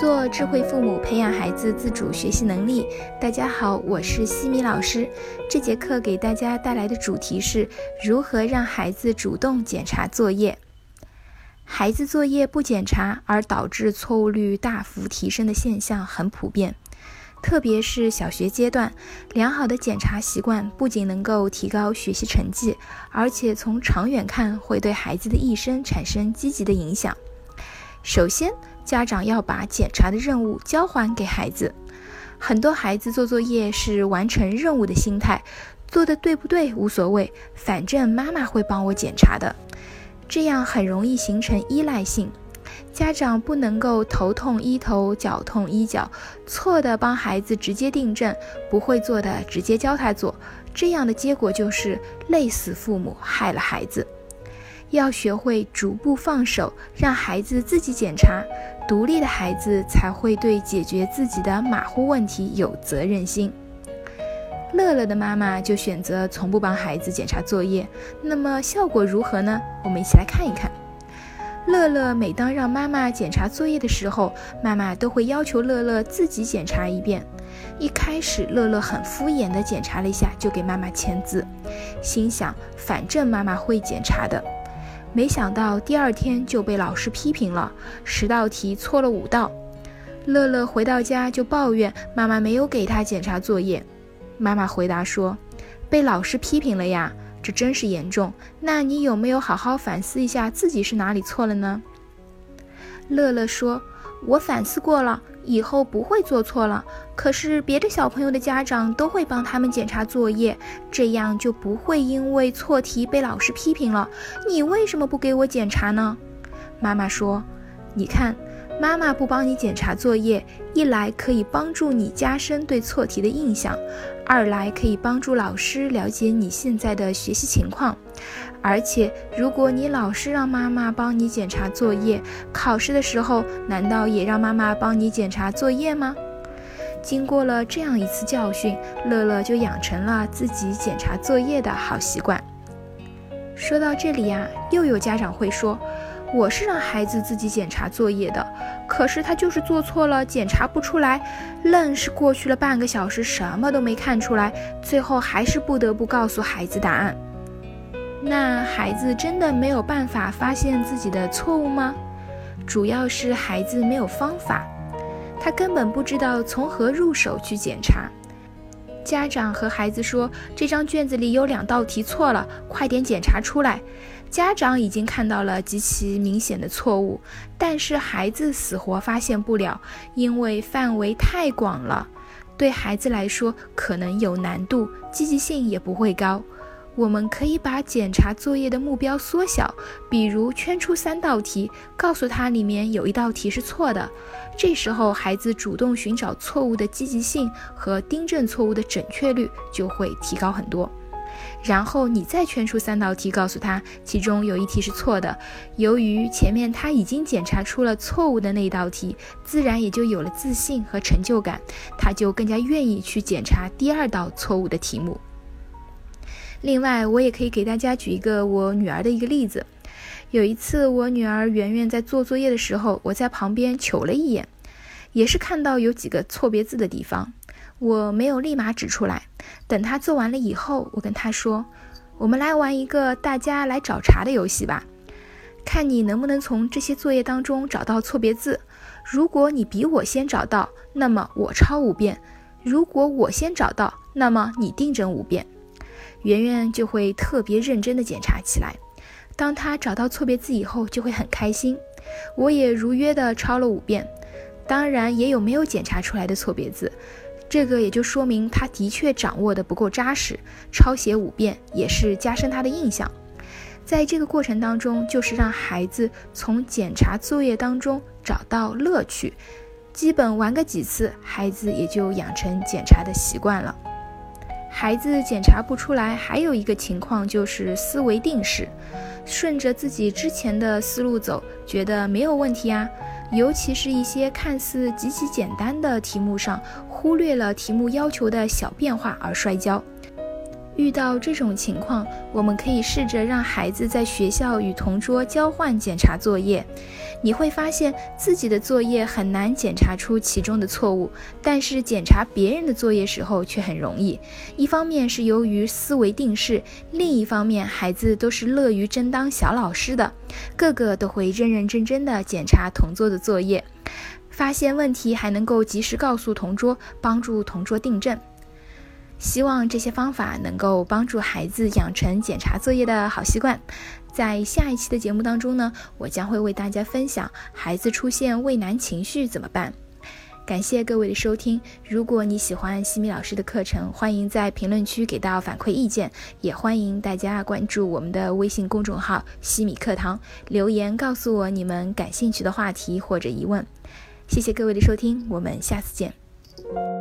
做智慧父母，培养孩子自主学习能力。大家好，我是西米老师。这节课给大家带来的主题是如何让孩子主动检查作业。孩子作业不检查而导致错误率大幅提升的现象很普遍，特别是小学阶段，良好的检查习惯不仅能够提高学习成绩，而且从长远看会对孩子的一生产生积极的影响。首先，家长要把检查的任务交还给孩子。很多孩子做作业是完成任务的心态，做的对不对无所谓，反正妈妈会帮我检查的。这样很容易形成依赖性。家长不能够头痛医头，脚痛医脚，错的帮孩子直接订正，不会做的直接教他做。这样的结果就是累死父母，害了孩子。要学会逐步放手，让孩子自己检查。独立的孩子才会对解决自己的马虎问题有责任心。乐乐的妈妈就选择从不帮孩子检查作业，那么效果如何呢？我们一起来看一看。乐乐每当让妈妈检查作业的时候，妈妈都会要求乐乐自己检查一遍。一开始，乐乐很敷衍地检查了一下，就给妈妈签字，心想反正妈妈会检查的。没想到第二天就被老师批评了，十道题错了五道。乐乐回到家就抱怨妈妈没有给他检查作业。妈妈回答说：“被老师批评了呀，这真是严重。那你有没有好好反思一下自己是哪里错了呢？”乐乐说：“我反思过了。”以后不会做错了。可是别的小朋友的家长都会帮他们检查作业，这样就不会因为错题被老师批评了。你为什么不给我检查呢？妈妈说：“你看。”妈妈不帮你检查作业，一来可以帮助你加深对错题的印象，二来可以帮助老师了解你现在的学习情况。而且，如果你老是让妈妈帮你检查作业，考试的时候难道也让妈妈帮你检查作业吗？经过了这样一次教训，乐乐就养成了自己检查作业的好习惯。说到这里呀，又有家长会说。我是让孩子自己检查作业的，可是他就是做错了，检查不出来，愣是过去了半个小时，什么都没看出来，最后还是不得不告诉孩子答案。那孩子真的没有办法发现自己的错误吗？主要是孩子没有方法，他根本不知道从何入手去检查。家长和孩子说：“这张卷子里有两道题错了，快点检查出来。”家长已经看到了极其明显的错误，但是孩子死活发现不了，因为范围太广了，对孩子来说可能有难度，积极性也不会高。我们可以把检查作业的目标缩小，比如圈出三道题，告诉他里面有一道题是错的。这时候，孩子主动寻找错误的积极性和订正错误的准确率就会提高很多。然后你再圈出三道题，告诉他其中有一题是错的。由于前面他已经检查出了错误的那一道题，自然也就有了自信和成就感，他就更加愿意去检查第二道错误的题目。另外，我也可以给大家举一个我女儿的一个例子。有一次，我女儿圆圆在做作业的时候，我在旁边瞅了一眼，也是看到有几个错别字的地方。我没有立马指出来，等他做完了以后，我跟他说：“我们来玩一个大家来找茬的游戏吧，看你能不能从这些作业当中找到错别字。如果你比我先找到，那么我抄五遍；如果我先找到，那么你订正五遍。”圆圆就会特别认真地检查起来。当他找到错别字以后，就会很开心。我也如约地抄了五遍，当然也有没有检查出来的错别字。这个也就说明他的确掌握的不够扎实，抄写五遍也是加深他的印象。在这个过程当中，就是让孩子从检查作业当中找到乐趣，基本玩个几次，孩子也就养成检查的习惯了。孩子检查不出来，还有一个情况就是思维定式，顺着自己之前的思路走，觉得没有问题啊。尤其是一些看似极其简单的题目上，忽略了题目要求的小变化而摔跤。遇到这种情况，我们可以试着让孩子在学校与同桌交换检查作业。你会发现自己的作业很难检查出其中的错误，但是检查别人的作业时候却很容易。一方面是由于思维定势，另一方面孩子都是乐于争当小老师的，个个都会认认真真的检查同桌的作业，发现问题还能够及时告诉同桌，帮助同桌订正。希望这些方法能够帮助孩子养成检查作业的好习惯。在下一期的节目当中呢，我将会为大家分享孩子出现畏难情绪怎么办。感谢各位的收听。如果你喜欢西米老师的课程，欢迎在评论区给到反馈意见，也欢迎大家关注我们的微信公众号“西米课堂”，留言告诉我你们感兴趣的话题或者疑问。谢谢各位的收听，我们下次见。